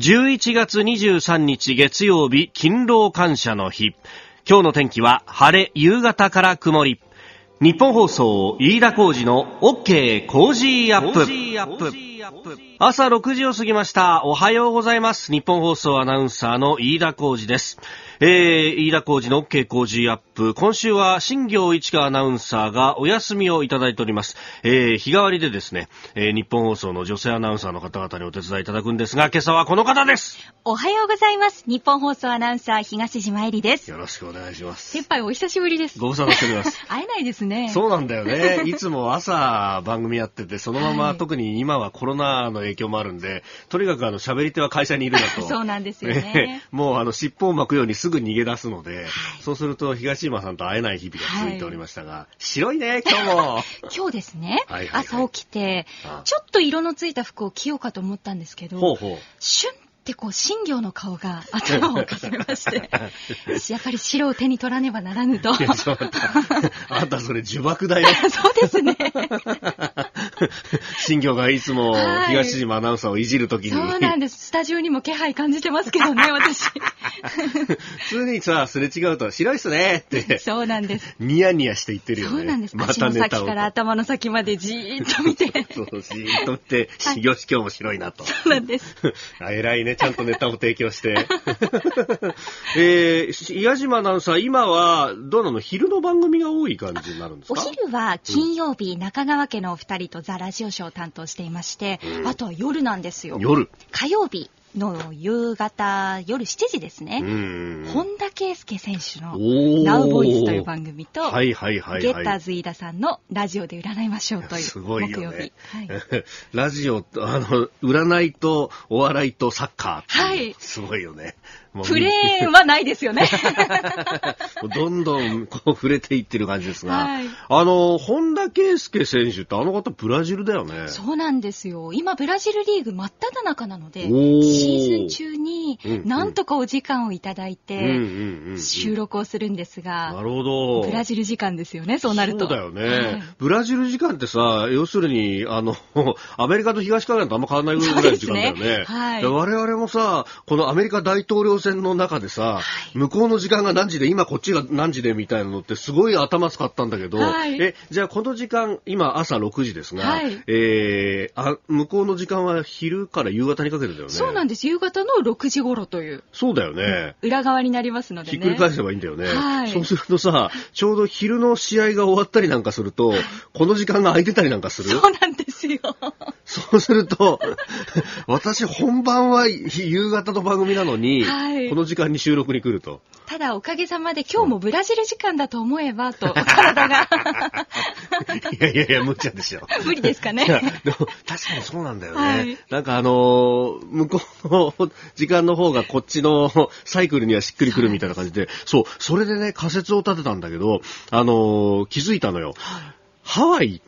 11月23日月曜日、勤労感謝の日。今日の天気は晴れ、夕方から曇り。日本放送、飯田浩二の OK 工事アップ。朝6時を過ぎました。おはようございます。日本放送アナウンサーの飯田浩二です。えー、飯田浩二の OK 工事アップ。今週は新行市川アナウンサーがお休みをいただいております。えー、日替わりでですね、えー、日本放送の女性アナウンサーの方々にお手伝いいただくんですが、今朝はこの方です。おはようございます。日本放送アナウンサー東島えりです。よろしくお願いします。先輩お久しぶりです。ご無沙汰しております。会えないですね。そうなんだよね。いつも朝番組やってて、そのまま、はい、特に今はコロナの影響もあるんで、とにかくあの喋り手は会社にいるなと。そうなんですよね。もうあの尻尾を巻くようにすぐ逃げ出すので、で、はい、そうすると東島さんと会えない日々が続いておりましたが、はい、白いね、今日も。今日ですね、はいはいはい、朝起きて、ちょっと色のついた服を着ようかと思ったんですけど、ほうほうシュンってこう、新業の顔が頭をかすめまして、やっぱり白を手に取らねばならぬと。あんたそれ呪縛だよ。そうですね。新業がいつも東島アナウンサーをいじるときに、そうなんです。スタジオにも気配感じてますけどね、私。普通にさ、すれ違うと、白いっすねって。そうなんです。ニヤニヤして言ってるよね。そうなんです。また足の先から頭の先までじーっと見て。そう、じーっと見て、よし、今日も白いなと。そうなんです。あ、偉いね。ちゃんとネタを提供して。えー、矢島アナウンサー、今は、どうなの？昼の番組が多い感じになるんですか？お昼は金曜日、うん、中川家のお二人とザ・ラジオショーを担当していまして、うん、あとは夜なんですよ。夜火曜日、の夕方、夜7時ですね。本田圭佑選手のナウボイスという番組と、はいはいはい、はい、ゲッターズ飯田さんのラジオで占いましょうというすごいよ、ね、木曜日。はい、ラジオ、あの、占いとお笑いとサッカーはい。すごいよね。プレーンはないですよね。どんどんこう触れていってる感じですが、はい、あの、本田圭佑選手ってあの方ブラジルだよね。そうなんですよ。今ブラジルリーグ真っ只中なので、シーズン中になんとかお時間をいただいて、収録をするんですが、なるほど。ブラジル時間ですよね、そうなると。そうだよね。はい、ブラジル時間ってさ、要するに、あの、アメリカと東海岸とあんま変わらないぐらいの時間だよね。ねはい、我々もさ、このアメリカ大統領選の中でさ、はい、向こうの時間が何時で、今こっちが何時でみたいなのってすごい頭使ったんだけど、はい、え、じゃあこの時間、今朝6時ですが、はい、えー、あ、向こうの時間は昼から夕方にかけてだよね。そうなんです。夕方の6時頃という。そうだよね。うん、裏側になりますのでね。ひっくり返せばいいんだよね。はい、そうするとさ、ちょうど昼の試合が終わったりなんかすると、この時間が空いてたりなんかする？そうなんですよ。そうすると、私本番は夕方の番組なのに、はい、この時間に収録に来ると。ただおかげさまで今日もブラジル時間だと思えばと、体が。いやいやいや、無茶でしょ。無理ですかね。でも確かにそうなんだよね。はい、なんかあのー、向こうの時間の方がこっちのサイクルにはしっくりくるみたいな感じで、はい、そう、それでね、仮説を立てたんだけど、あのー、気づいたのよ。はい、ハワイ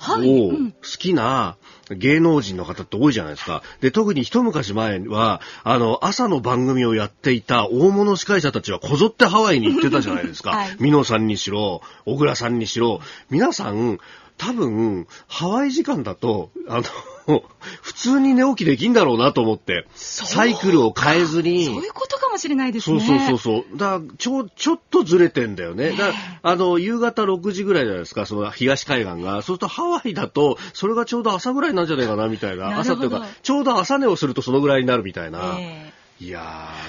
を好きな芸能人の方って多いじゃないですか。で、特に一昔前は、あの、朝の番組をやっていた大物司会者たちはこぞってハワイに行ってたじゃないですか。はい、ミノさんにしろ、小倉さんにしろ、皆さん、多分、ハワイ時間だと、あの、普通に寝起きできんだろうなと思って、サイクルを変えずに。そういうことかもしれないですね。そうそうそうそう。だちょ、ちょっとずれてんだよね。だあの、夕方6時ぐらいじゃないですか、その東海岸が。そうするとハワイだと、それがちょうど朝ぐらいなんじゃないかな、みたいな。朝っていうか、ちょうど朝寝をするとそのぐらいになるみたいな。えーいや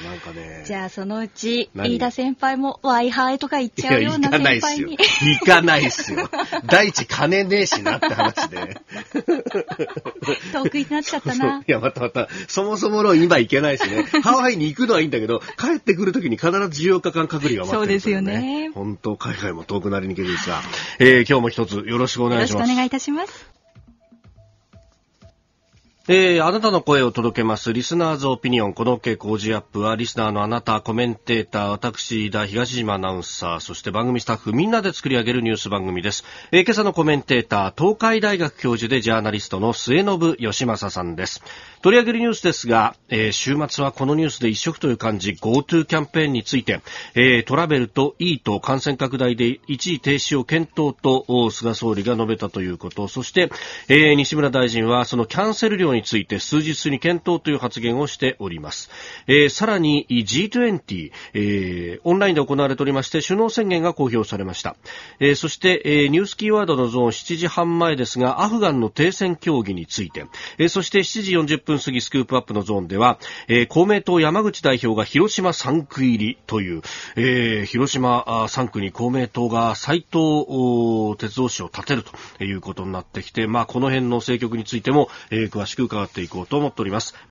ー、なんかね。じゃあそのうち、飯田先輩も Wi-Fi とか行っちゃうような先輩に。行かないっすよ。行かないっすよ。第一金ねえしなって話で。遠くになっちゃったな。いや、またまた、そもそもの今行けないしね。ハワイに行くのはいいんだけど、帰ってくるときに必ず14日間隔離が待ってる、ね、そうですよね。本当、海外も遠くなりにくいですが、えー、今日も一つよろしくお願いします。よろしくお願いいたします。えー、あなたの声を届けます、リスナーズオピニオン、この OK 工事アップ。は、リスナーのあなた、コメンテーター、私、田東島アナウンサー、そして番組スタッフ、みんなで作り上げるニュース番組です。えー、今朝のコメンテーター、東海大学教授でジャーナリストの末信義正さんです。取り上げるニュースですが、えー、週末はこのニュースで一色という感じ。GoTo キャンペーンについて、えー、トラベルと E と感染拡大で一時停止を検討と菅総理が述べたということ。そして、えー、西村大臣はそのキャンセル料にについて数日に検討という発言をしております。えー、さらに G20、えー、オンラインで行われておりまして首脳宣言が公表されました。えー、そして、えー、ニュースキーワードのゾーン7時半前ですが、アフガンの停戦協議について、えー、そして7時40分過ぎスクープアップのゾーンでは、えー、公明党山口代表が広島3区入りという、えー、広島3区に公明党が斉藤鉄道市を建てるということになってきて、まあ、この辺の政局についても、えー、詳しく伺っていこうと思っております。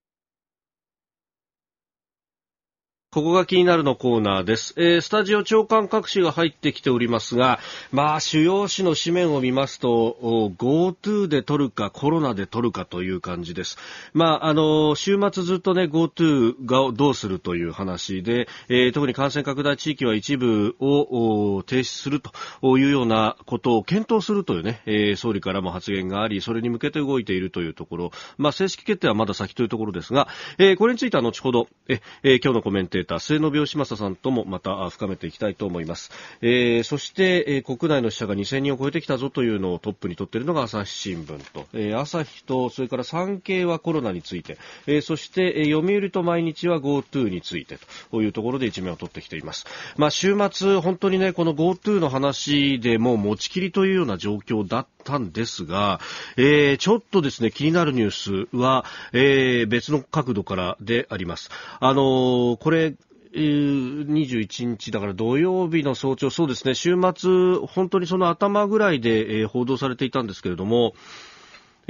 ここが気になるのコーナーです。えー、スタジオ長官各紙が入ってきておりますが、まあ、主要紙の紙面を見ますと、GoTo で取るかコロナで取るかという感じです。まあ、あの、週末ずっとね、GoTo がどうするという話で、えー、特に感染拡大地域は一部を停止するというようなことを検討するというね、えー、総理からも発言があり、それに向けて動いているというところ、まあ、正式決定はまだ先というところですが、えー、これについては後ほど、えー、今日のコメンテーター、末野病島さんともまた深めていきたいと思います。えー、そして、えー、国内の死者が2000人を超えてきたぞというのをトップに取っているのが朝日新聞と、えー、朝日と、それから産経はコロナについて、えー、そして、えー、読売と毎日は GoTo についてというところで一面を取ってきています。まあ、週末、本当にね、この GoTo の話でもう持ちきりというような状況だったんですが、えー、ちょっとですね、気になるニュースは、えー、別の角度からであります。あのー、これ、21日だから土曜日の早朝、そうですね、週末、本当にその頭ぐらいで、え、報道されていたんですけれども、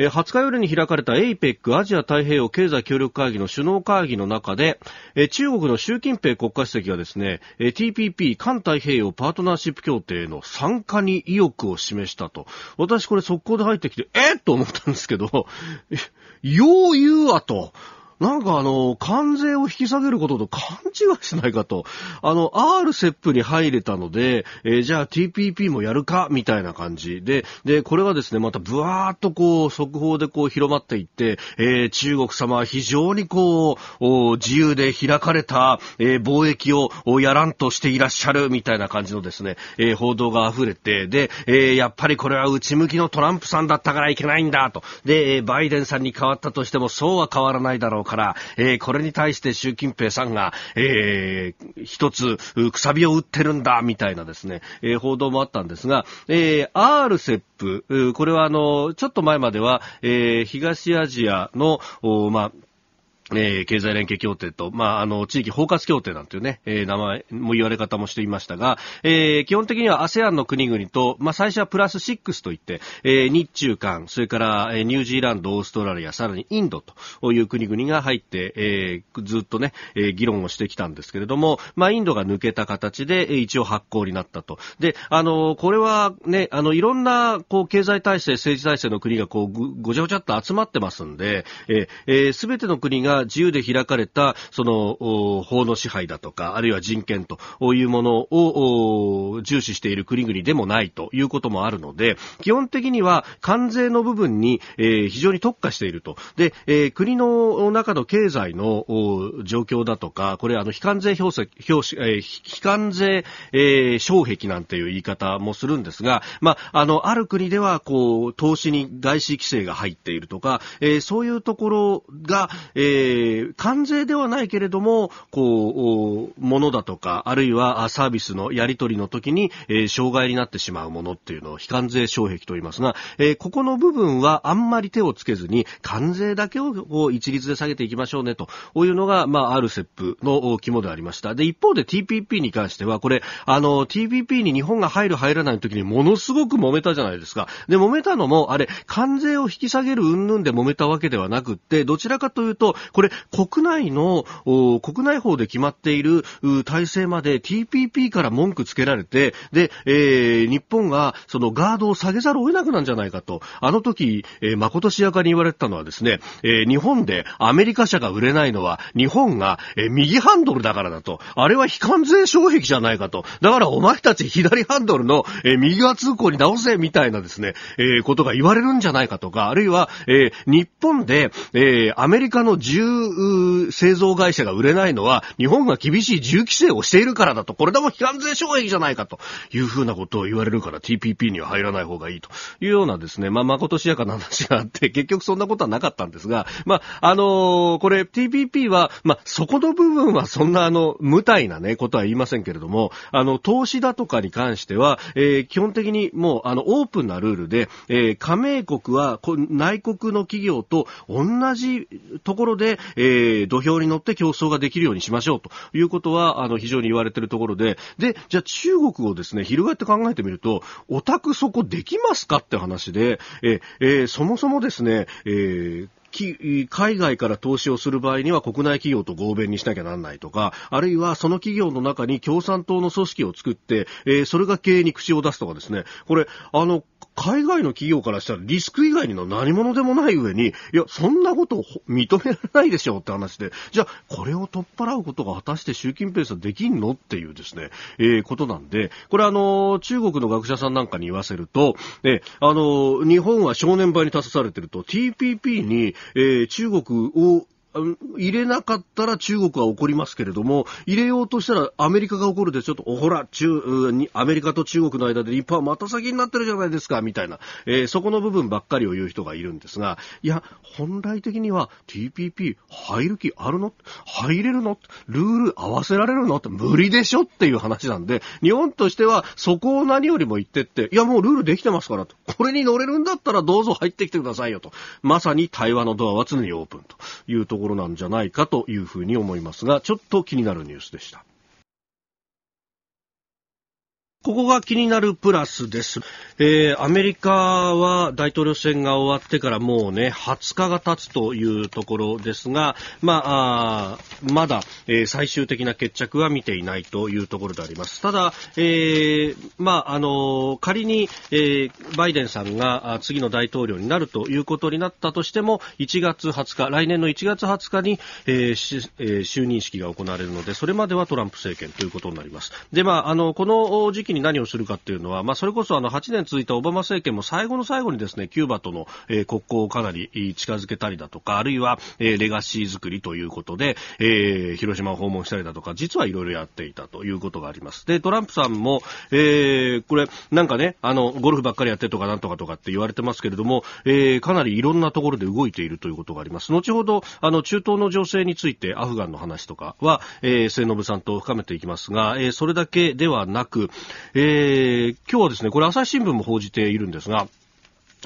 え、20日夜に開かれた APEC アジア太平洋経済協力会議の首脳会議の中で、え、中国の習近平国家主席がですね、え、TPP 環太平洋パートナーシップ協定の参加に意欲を示したと。私これ速攻で入ってきて、えー、と思ったんですけど、よう言うわと。なんかあの、関税を引き下げることと勘違いしないかと。あの、RCEP に入れたので、えー、じゃあ TPP もやるかみたいな感じで、で、これがですね、またブワーっとこう、速報でこう広まっていって、えー、中国様は非常にこう、自由で開かれた、えー、貿易をやらんとしていらっしゃるみたいな感じのですね、えー、報道が溢れて、で、えー、やっぱりこれは内向きのトランプさんだったからいけないんだと。で、バイデンさんに変わったとしてもそうは変わらないだろうから、えー、これに対して習近平さんが、えー、一つ、くさびを打ってるんだ、みたいなですね、えー、報道もあったんですが、えー、RCEP、これはあの、ちょっと前までは、えー、東アジアの、まあ、えー、経済連携協定と、まあ、あの、地域包括協定なんていうね、えー、名前も言われ方もしていましたが、えー、基本的には ASEAN の国々と、まあ、最初はプラス6といって、えー、日中間、それから、えー、ニュージーランド、オーストラリア、さらにインドという国々が入って、えー、ずっとね、えー、議論をしてきたんですけれども、まあ、インドが抜けた形で、えー、一応発行になったと。で、あの、これはね、あの、いろんな、こう、経済体制、政治体制の国が、こう、ごちゃごちゃっと集まってますんで、えー、す、えー、べての国が自由で開かれた、その、法の支配だとか、あるいは人権というものを重視している国々でもないということもあるので、基本的には関税の部分に、えー、非常に特化していると。で、えー、国の中の経済の状況だとか、これあの、非関税表表、えー、非関税、えー、障壁なんていう言い方もするんですが、まあ、あの、ある国では、こう、投資に外資規制が入っているとか、えー、そういうところが、えー、関税ではないけれども、こう、ものだとか、あるいはサービスのやり取りの時に、えー、障害になってしまうものっていうのを非関税障壁と言いますが、えー、ここの部分はあんまり手をつけずに、関税だけを一律で下げていきましょうね、というのが、まあ、RCEP の肝でありました。で、一方で TPP に関しては、これ、あの、TPP に日本が入る入らない時にものすごく揉めたじゃないですか。で、揉めたのも、あれ、関税を引き下げる云々で揉めたわけではなくって、どちらかというと、これ、国内の、国内法で決まっている体制まで TPP から文句つけられて、で、えー、日本がそのガードを下げざるを得なくなんじゃないかと、あの時、えー、誠しやかに言われてたのはですね、えー、日本でアメリカ車が売れないのは、日本が、えー、右ハンドルだからだと、あれは非関税障壁じゃないかと、だからお前たち左ハンドルの、えー、右側通行に直せみたいなですね、えー、ことが言われるんじゃないかとか、あるいは、えー、日本で、えー、アメリカの自由銃製造会社が売れないのは、日本が厳しい銃規制をしているからだと、これでも非関税障壁じゃないかというふうなことを言われるから TPP には入らない方がいいというようなですね、まあ、まことしやかな話があって、結局そんなことはなかったんですが、まあ、あのー、これ TPP は、まあ、そこの部分はそんなあの、無体なね、ことは言いませんけれども、あの、投資だとかに関しては、えー、基本的にもう、あの、オープンなルールで、えー、加盟国は、内国の企業と同じところで、えー、土俵に乗って競争ができるようにしましょうということは、あの、非常に言われてるところで、で、じゃあ中国をですね、翻って考えてみると、オタクそこできますかって話で、ええー、そもそもですね、えー、海外から投資をする場合には国内企業と合弁にしなきゃなんないとか、あるいはその企業の中に共産党の組織を作って、えー、それが経営に口を出すとかですね、これ、あの、海外の企業からしたらリスク以外にの何者でもない上に、いや、そんなことを認められないでしょうって話で、じゃあ、これを取っ払うことが果たして習近平さんできんのっていうですね、えー、ことなんで、これあの、中国の学者さんなんかに言わせると、えあの、日本は正念場に立たされてると、TPP に、えー、中国を入れなかったら中国は怒りますけれども、入れようとしたらアメリカが怒るで、ちょっと、おほら、中、アメリカと中国の間で日本はまた先になってるじゃないですか、みたいな、えー、そこの部分ばっかりを言う人がいるんですが、いや、本来的には TPP 入る気あるの？入れるの？ルール合わせられるの？って無理でしょっていう話なんで、日本としてはそこを何よりも言ってって、いや、もうルールできてますからと。これに乗れるんだったらどうぞ入ってきてくださいよと。まさに対話のドアは常にオープンというところなんじゃないかというふうに思いますが、ちょっと気になるニュースでした。ここが気になるプラスです。えー、アメリカは大統領選が終わってからもうね、20日が経つというところですが、まあ、あまだ、えー、最終的な決着は見ていないというところであります。ただ、えー、まあ、あの、仮に、えー、バイデンさんが次の大統領になるということになったとしても、1月20日、来年の1月20日に、えーえー、就任式が行われるので、それまではトランプ政権ということになります。で、まあ、あの、この時期に何をするかっていうのは、まあ、それこそあの8年続いたオバマ政権も最後の最後にですね、キューバとの、え、国交をかなり近づけたりだとか、あるいは、え、レガシー作りということで、えー、広島を訪問したりだとか、実はいろいろやっていたということがあります。で、トランプさんも、えー、これ、なんかね、あの、ゴルフばっかりやってとかなんとかとかって言われてますけれども、えー、かなりいろんなところで動いているということがあります。後ほど、あの、中東の情勢について、アフガンの話とかは、えー、末信さんと深めていきますが、えー、それだけではなく、えー、今日はですね、これ朝日新聞も報じているんですが、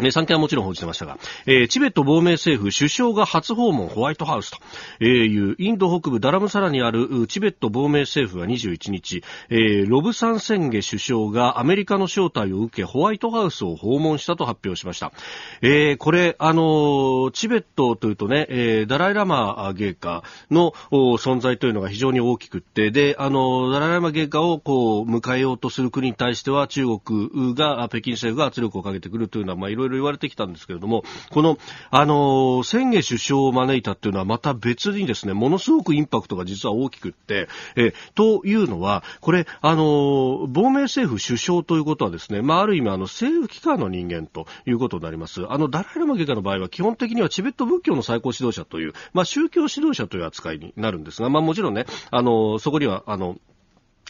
え産経はもちろん報じてましたが、えー、チベット亡命政府首相が初訪問ホワイトハウスというインド北部ダラムサラにあるチベット亡命政府は21日、えー、ロブサンセンゲ首相がアメリカの招待を受けホワイトハウスを訪問したと発表しました。えー、これ、あのチベットというとね、えダライラマ芸家の存在というのが非常に大きくって、で、あのダライラマ芸家をこう迎えようとする国に対しては中国が、北京政府が圧力をかけてくるというのは、まあ、いろいろ言われてきたんですけれども、この、あの、宣言首相を招いたっていうのはまた別にですね、ものすごくインパクトが実は大きくって、えというのは、これ、あの、亡命政府首相ということはですね、まあ、ある意味、あの、政府機関の人間ということになります。あの、ダライラマ外科の場合は基本的にはチベット仏教の最高指導者という、まあ、宗教指導者という扱いになるんですが、まあ、もちろんね、あの、そこには、あの、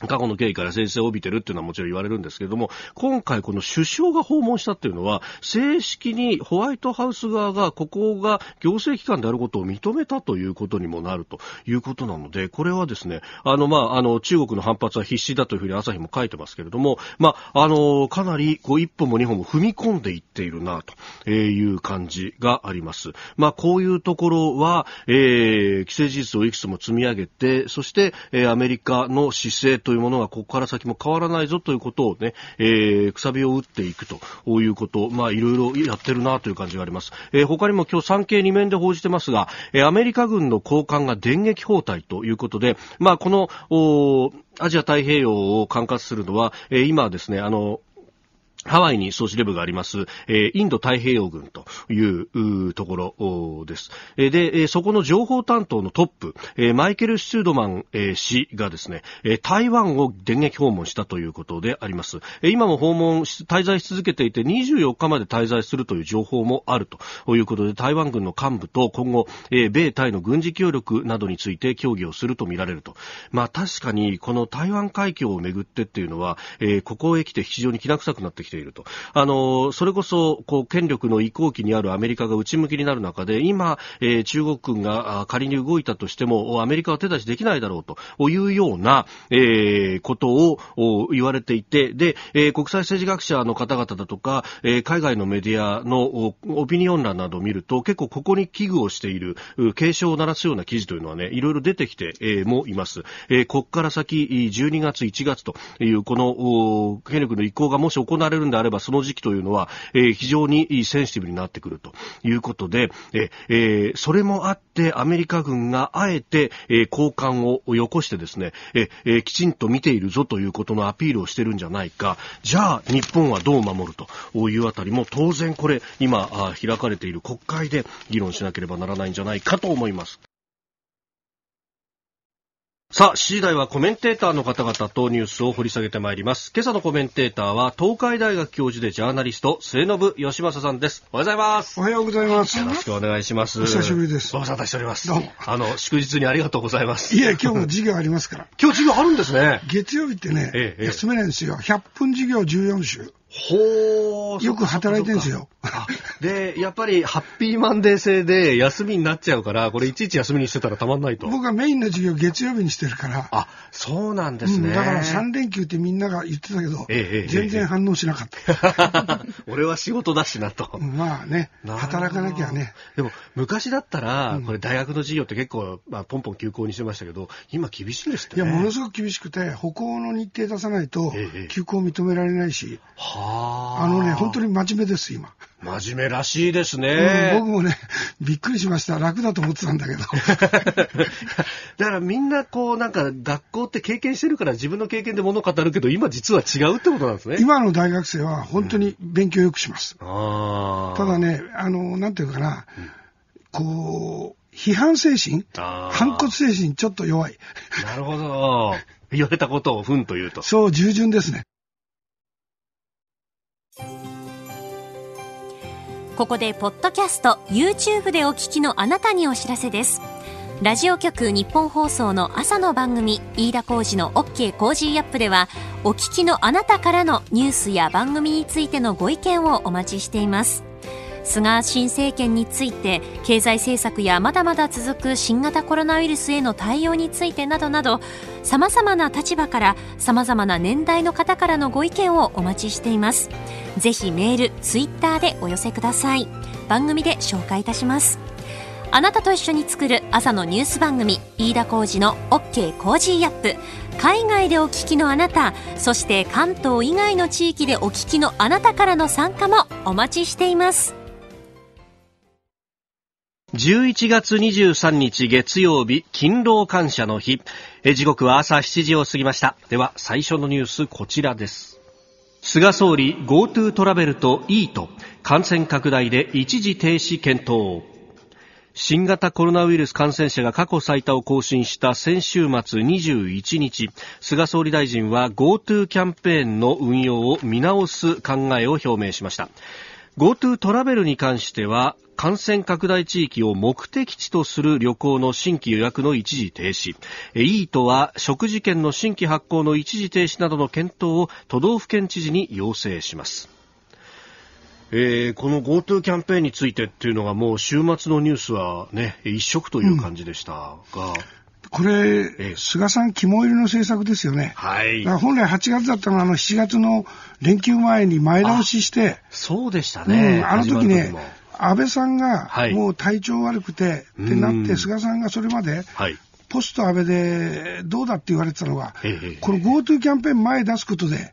過去の経緯から先生を帯びてるっていうのはもちろん言われるんですけれども、今回この首相が訪問したっていうのは、正式にホワイトハウス側がここが行政機関であることを認めたということにもなるということなので、これはですね、あの、まあ、あの、中国の反発は必至だというふうに朝日も書いてますけれども、まあ、あの、かなりこう一歩も二歩も踏み込んでいっているな、という感じがあります。まあ、こういうところは、えー、既成事実をいくつも積み上げて、そして、えー、アメリカの姿勢というものがここから先も変わらないぞということをね、えー、くさびを打っていくということ、まあいろいろやってるなという感じがあります。えー、他にも今日産経2面で報じてますが、えー、アメリカ軍の高官が電撃包帯ということで、まあこの、アジア太平洋を管轄するのは、えー、今ですね、あの、ハワイに総司令部があります、インド太平洋軍というところです。で、そこの情報担当のトップ、マイケル・シュードマン、氏がですね、台湾を電撃訪問したということであります。今も訪問し滞在し続けていて24日まで滞在するという情報もあるということで、台湾軍の幹部と今後、えー、米台の軍事協力などについて協議をするとみられると。まあ確かにこの台湾海峡をめぐってっていうのは、ここへ来て非常にきな臭くなってきてていると。あの、それこそ、こう、権力の移行期にあるアメリカが内向きになる中で、今、えー、中国軍が仮に動いたとしても、アメリカは手出しできないだろうというような、えー、ことを言われていて、で、えー、国際政治学者の方々だとか、えー、海外のメディアのオピニオン欄などを見ると、結構ここに危惧をしている、警鐘を鳴らすような記事というのはね、いろいろ出てきて、えー、もいます。えー、ここから先、12月、1月という、この、権力の移行がもし行われるんであれば、その時期というのは、えー、非常にセンシティブになってくるということで、えー、それもあって、アメリカ軍があえて、えー、交換をよこしてですね、えー、きちんと見ているぞということのアピールをしてるんじゃないか。じゃあ、日本はどう守るというあたりも、当然これ、今、開かれている国会で議論しなければならないんじゃないかと思います。さあ、7時台はコメンテーターの方々とニュースを掘り下げてまいります。今朝のコメンテーターは、東海大学教授でジャーナリスト、末信義正さんです。おはようございます。おはようございます。よろしくお願いします。お久しぶりです。ご無沙汰しております。どうも。あの、祝日にありがとうございます。いや、今日も授業ありますから。今日授業あるんですね。月曜日ってね、ええ、休めないんですよ。100分授業14週。ほよく働いてるんですよ。で、やっぱりハッピーマンデー制で休みになっちゃうから、これいちいち休みにしてたらたまんないと。僕はメインの授業月曜日にしてるから。あ、そうなんですね。うん、だから3連休ってみんなが言ってたけど、ええ、全然反応しなかった。俺は仕事だしなと。まあね、働かなきゃね。でも、昔だったら、これ大学の授業って結構、まあ、ポンポン休校にしてましたけど、今厳しいですね。いや、ものすごく厳しくて、歩行の日程出さないと、休校認められないし。はあのね、本当に真面目です、今。真面目らしいですね、うん、僕もね、びっくりしました。楽だと思ってたんだけど。だからみんなこう、なんか学校って経験してるから自分の経験で物語るけど、今実は違うってことなんですね。今の大学生は本当に勉強よくします。うん、ただね、あの、なんていうかな、うん、こう、批判精神？反骨精神ちょっと弱い。なるほど。言われたことをふんと言うと。そう、従順ですね。ここでポッドキャスト YouTube でお聞きのあなたにお知らせです。ラジオ局ニッポン放送の朝の番組飯田浩二の OK コージーアップではお聞きのあなたからのニュースや番組についてのご意見をお待ちしています。菅新政権について経済政策やまだまだ続く新型コロナウイルスへの対応についてなどなどさまざまな立場からさまざまな年代の方からのご意見をお待ちしています。ぜひメールツイッターでお寄せください。番組で紹介いたします。あなたと一緒に作る朝のニュース番組飯田浩二の OK コージーアップ。海外でお聞きのあなたそして関東以外の地域でお聞きのあなたからの参加もお待ちしています。11月23日月曜日、勤労感謝の日。時刻は朝7時を過ぎました。では、最初のニュース、こちらです。菅総理、GoTo トラベルと E と感染拡大で一時停止検討。新型コロナウイルス感染者が過去最多を更新した先週末21日、菅総理大臣は GoTo キャンペーンの運用を見直す考えを表明しました。GoTo トラベルに関しては感染拡大地域を目的地とする旅行の新規予約の一時停止。E とは食事券の新規発行の一時停止などの検討を都道府県知事に要請します。えー、この GoTo キャンペーンについてっていうのがもう週末のニュースはね一色という感じでしたが、うんこれ、え菅さん肝入りの政策ですよね。はい。本来8月だったのは、あの、7月の連休前に前倒しして、そうでしたね。うん、あの時ね、安倍さんが、もう体調悪くて、ってなって、菅さんがそれまで、はい、ポスト安倍でどうだって言われてたのが、この GoTo キャンペーン前出すことで、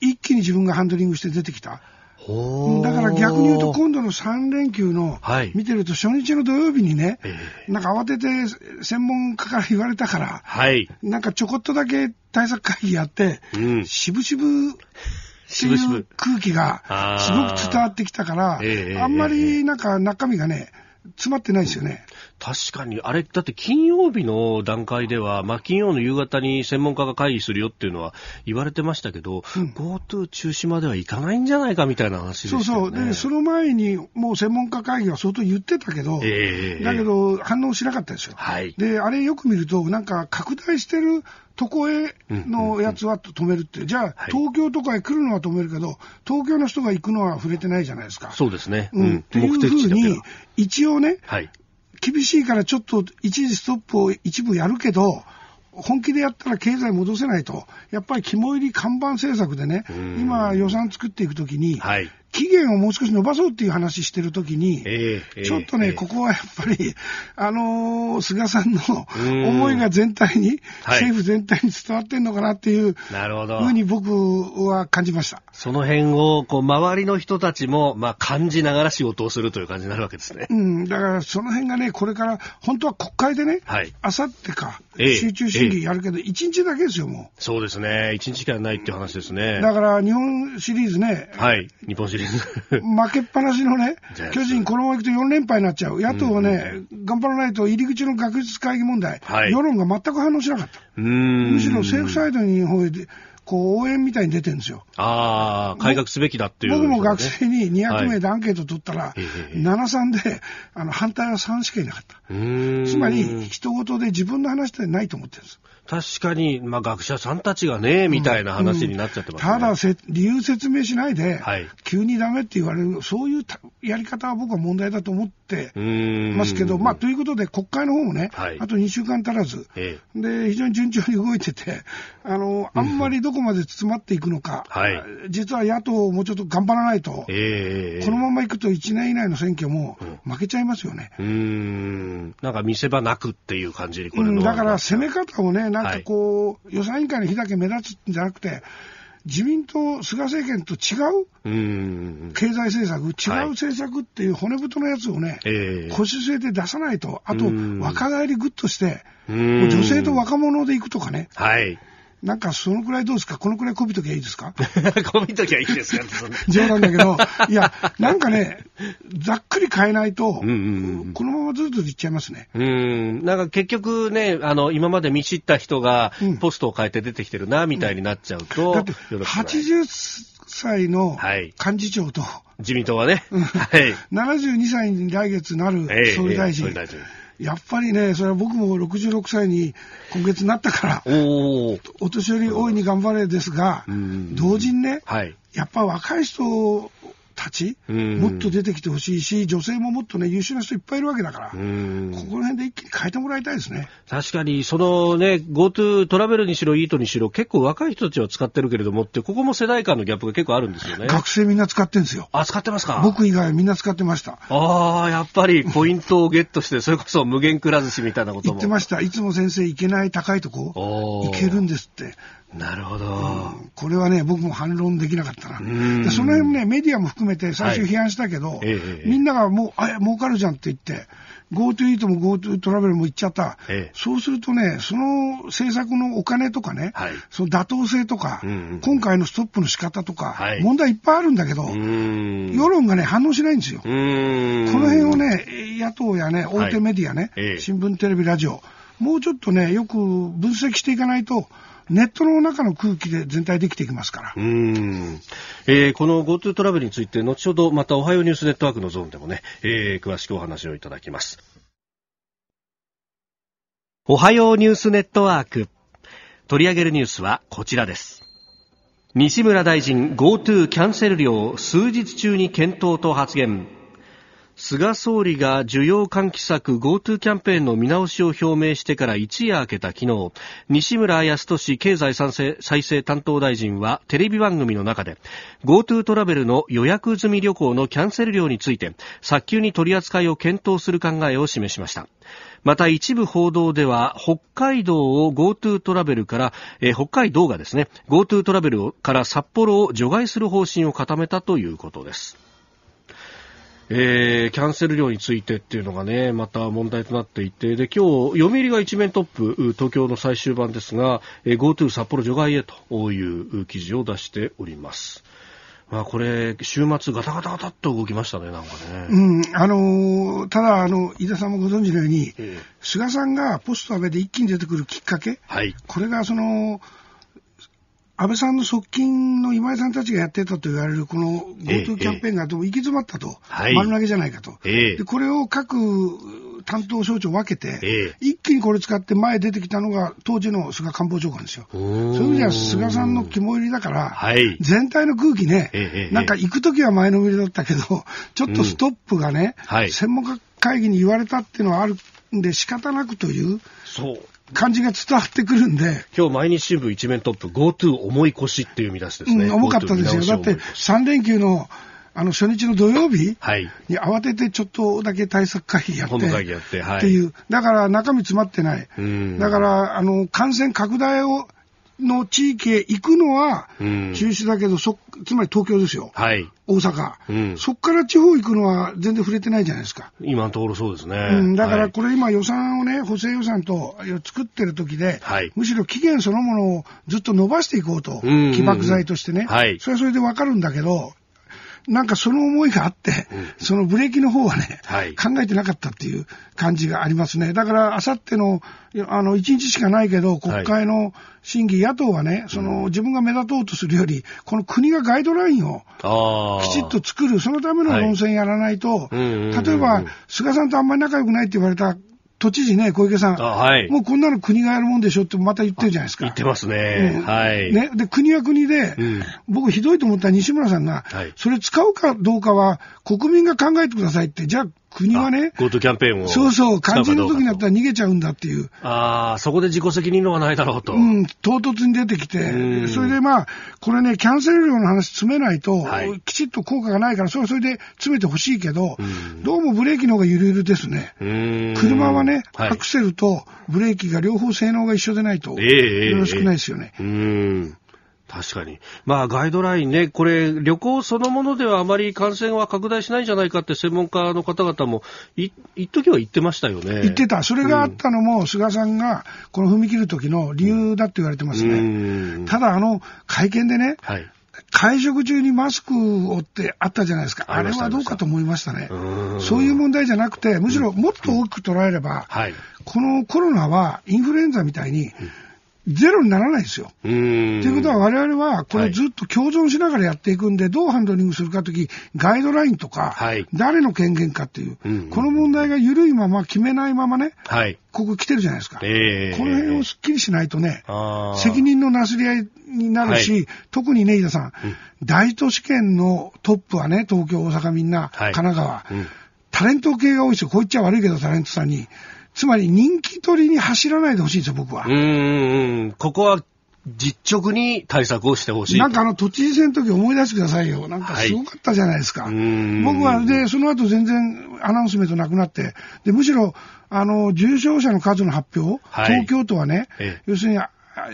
一気に自分がハンドリングして出てきた。だから逆に言うと今度の3連休の、見てると初日の土曜日にね、なんか慌てて専門家から言われたから、はい、なんかちょこっとだけ対策会議やって、うん、渋々っていう空気がすごく伝わってきたから、あんまりなんか中身がね、詰まってないですよね。確かに、あれ、だって金曜日の段階では、まあ、金曜の夕方に専門家が会議するよっていうのは言われてましたけど、うん、GoTo 中止まではいかないんじゃないかみたいな話です、ね、そうそう。で、その前にもう専門家会議は相当言ってたけど、えー、だけど反応しなかったですよ。はい。で、あれよく見ると、なんか拡大してるとこへのやつは止めるって、じゃあ、東京とかへ来るのは止めるけど、東京の人が行くのは触れてないじゃないですか。そうですね。うん。っていうふうに、一応ね、はい、厳しいからちょっと一時ストップを一部やるけど、本気でやったら経済戻せないと、やっぱり肝入り看板政策でね、今予算作っていくときに、はい、期限をもう少し伸ばそうっていう話してるときに、えー、ちょっとね、えー、ここはやっぱり、あのー、菅さんの思いが全体に、政府全体に伝わってんのかなっていうふうに僕は感じました。その辺を、こう、周りの人たちも、まあ、感じながら仕事をするという感じになるわけですね。うん、だからその辺がね、これから、本当は国会でね、あさってか、集中審議やるけど、1日だけですよ、もう。そうですね。1日しかないっていう話ですね。だから、日本シリーズね。はい。日本シリーズ。負けっぱなしのね、巨人、このままいくと4連敗になっちゃう。野党はね、うん、頑張らないと入り口の学術会議問題、はい、世論が全く反応しなかった。むしろ政府サイドにこう応援みたいに出てるんですよ。ああ、改革すべきだっていう、ね、僕も学生に200名でアンケート取ったら、はい、7、3で、あの、反対は3しかいなかった。つまり、人事で自分の話ってないと思ってるんです。確かに、まあ、学者さんたちがね、みたいな話になっちゃってます、ね。うん。うん、ただせ、理由説明しないで、はい、急にダメって言われる、そういうやり方は僕は問題だと思ってますけど、まあ、ということで、国会の方もね、はい、あと2週間足らず、ええ、で、非常に順調に動いてて、あの、あんまりどこまで詰まっていくのか、はい、実は野党もうちょっと頑張らないと、えこのままいくと1年以内の選挙も負けちゃいますよね。うん、なんか見せ場なくっていう感じにこれ、うん、だから攻め方をね、なんかこう、はい、予算委員会の日だけ目立つんじゃなくて、自民党、菅政権と違う経済政策、違う政策っていう骨太のやつをね、はい、腰据えて出さないと、あと若返りぐっとして、女性と若者で行くとかね、はい、なんかそのくらいどうですか？このくらいこびときゃいいですか？こびときゃいいですか？冗談だけど、いや、なんかね、ざっくり変えないと、このままずっといっちゃいますね。うん。なんか結局ね、あの、今まで見知った人がポストを変えて出てきてるな、みたいになっちゃうと。うん、だって、80歳の幹事長と、はい、自民党はね、はい、72歳に来月なる総理大臣。えーえーやっぱりね、それは僕も66歳に今月なったから、おお年寄り大いに頑張れですが、同時にね、はい、やっぱ若い人たち、もっと出てきてほしいし、女性ももっとね、優秀な人いっぱいいるわけだから、ここら辺で一気に変えてもらいたいですね。確かに、そのね、GoTo トラベルにしろ、イートにしろ、結構若い人たちは使ってるけれどもって、ここも世代間のギャップが結構あるんですよね。学生みんな使ってるんですよ。あ、使ってますか？僕以外みんな使ってました。ああ、やっぱりポイントをゲットして、それこそ無限くら寿司みたいなことも。言ってました。いつも先生行けない高いとこ、行けるんですって。なるほど、うん、これはね、僕も反論できなかったな。でその辺ね、メディアも含めて最初批判したけど、はいええ、みんながもう、あ、儲かるじゃんって言って、GoTo イートも GoTo トラベルも行っちゃった、え。そうするとね、その政策のお金とかね、はい、その妥当性とか、うんうん、今回のストップの仕方とか、はい、問題いっぱいあるんだけど、世論がね、反応しないんですよ。この辺をね、野党やね、大手メディアね、はい、新聞、テレビ、ラジオ、もうちょっとね、よく分析していかないと、ネットの中の空気で全体できていきますから。うん。えー、この GoTo トラベルについて、後ほどまたおはようニュースネットワークのゾーンでもね、えー、詳しくお話をいただきます。おはようニュースネットワーク。取り上げるニュースはこちらです。西村大臣 GoTo キャンセル料数日中に検討と発言。菅総理が需要喚起策 GoTo キャンペーンの見直しを表明してから一夜明けた昨日、西村康稔経済再生担当大臣はテレビ番組の中で GoTo トラベルの予約済み旅行のキャンセル料について早急に取り扱いを検討する考えを示しました。また一部報道では北海道を GoTo トラベルから、え、北海道がですね GoTo トラベルから札幌を除外する方針を固めたということです。えー、キャンセル料についてっていうのがね、また問題となっていて、で、今日、読売が一面トップ、東京の最終版ですが、えー、GoTo 札幌除外へという記事を出しております。まあ、これ、週末ガタガタガタっと動きましたね、なんかね。うん、あのー、ただ、あの、飯田さんもご存知のように、えー、菅さんがポスト安倍で一気に出てくるきっかけ、はい、これがその、安倍さんの側近の今井さんたちがやってたと言われるこの GoTo キャンペーンがどうも行き詰まったと、ええ、丸投げじゃないかと、え、で、これを各担当省庁分けて、一気にこれ使って前出てきたのが当時の菅官房長官ですよ。そういう意味では菅さんの肝入りだから、はい、全体の空気ね、なんか行くときは前のめりだったけど、ちょっとストップがね、うんはい、専門家会議に言われたっていうのはあるんで仕方なくという。そう感じが伝わってくるんで。今日毎日新聞一面トップ、GoTo 重い腰っていう見出しですね。うん、重かったですよ。だって3連休のあの初日の土曜日に慌ててちょっとだけ対策会議やって、やって、はい、っていう、だから中身詰まってない、だからあの感染拡大をの地域へ行くのは中止だけど、そつまり東京ですよ、はい、大阪、うん、そこから地方行くのは全然触れてないじゃないですか。今のところそうですね。うん、だからこれ今予算をね、補正予算と作ってる時で、はい、むしろ期限そのものをずっと伸ばしていこうと、起爆剤としてね、はい、それはそれでわかるんだけど、なんかその思いがあって、うん、そのブレーキの方はね、はい、考えてなかったっていう感じがありますね。だから、あさっての、あの、1日しかないけど、国会の審議、野党はね、その、自分が目立とうとするより、この国がガイドラインをきちっと作る、そのための論戦やらないと、例えば、菅さんとあんまり仲良くないって言われた都知事ね、小池さん、はい、もうこんなの国がやるもんでしょってまた言ってるじゃないですか。言ってますね。うん、はい。ね、で、国は国で、うん、僕ひどいと思った西村さんが、はい、それ使うかどうかは国民が考えてくださいって、じゃあ国はね、ゴートキャンペーンを。そうそう、肝心の時になったら逃げちゃうんだっていう。ああ、そこで自己責任のがないだろうと。うん、唐突に出てきて、それでまあ、これね、キャンセル料の話詰めないと、はい、きちっと効果がないから、それはそれで詰めてほしいけど、どうもブレーキの方がゆるゆるですね。車はね、はい、アクセルとブレーキが両方性能が一緒でないと、よろしくないですよね。えー確かに。まあ、ガイドラインね、これ、旅行そのものではあまり感染は拡大しないんじゃないかって専門家の方々も、い、一時は言ってましたよね。言ってた。それがあったのも、うん、菅さんが、この踏み切る時の理由だって言われてますね。ただ、あの、会見でね、はい、会食中にマスクをってあったじゃないですか。あれはどうかと思いましたね。そういう問題じゃなくて、むしろもっと大きく捉えれば、うんはい、このコロナはインフルエンザみたいに、うんゼロにならないですよ。ということは我々はこれずっと共存しながらやっていくんで、どうハンドリングするかとき、ガイドラインとか、はい、誰の権限かっていう、この問題が緩いまま決めないままね、はい、ここ来てるじゃないですか。えー、この辺をすっきりしないとね、責任のなすり合いになるし、はい、特にね、飯田さん、うん、大都市圏のトップはね、東京、大阪みんな、神奈川、うん、タレント系が多いですよ。こう言っちゃ悪いけど、タレントさんに。つまり人気取りに走らないでほしいんですよ、僕は。うん、ここは実直に対策をしてほしい。なんかあの、都知事選の時思い出してくださいよ。なんかすごかったじゃないですか。はい、僕は、で、その後全然アナウンスメントなくなって、で、むしろ、あの、重症者の数の発表、はい、東京都はね、要するに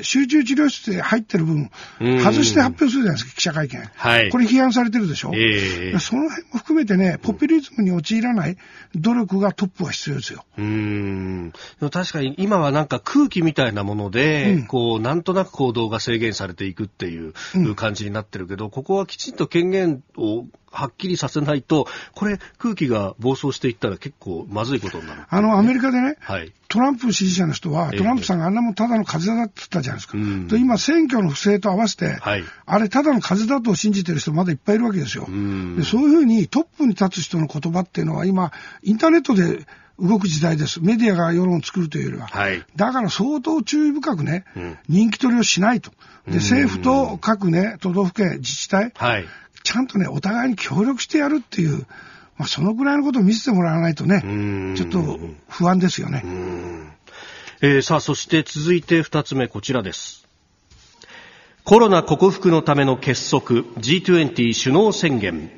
集中治療室で入ってる分、外して発表するじゃないですか、記者会見。はい。これ批判されてるでしょ？えー、その辺も含めてね、ポピュリズムに陥らない努力がトップは必要ですよ。うん。確かに今はなんか空気みたいなもので、うん、こう、なんとなく行動が制限されていくっていう感じになってるけど、うん、ここはきちんと権限をはっきりさせないと、これ、空気が暴走していったら結構まずいことになる、ね、あの、アメリカでね、はい、トランプ支持者の人は、トランプさんがあんなもんただの風邪だって言ったじゃないですか。えー、と今、選挙の不正と合わせて、はい、あれ、ただの風邪だと信じてる人まだいっぱいいるわけですよ。でそういうふうにトップに立つ人の言葉っていうのは今、インターネットで動く時代です。メディアが世論を作るというよりは。はい、だから相当注意深くね、うん、人気取りをしないと。で、政府と各ね、都道府県、自治体、はい、ちゃんとね、お互いに協力してやるっていう、まあ、そのぐらいのことを見せてもらわないとね、ちょっと不安ですよね。えー、さあ、そして続いて2つ目、こちらです。コロナ克服のための結束、G20 首脳宣言。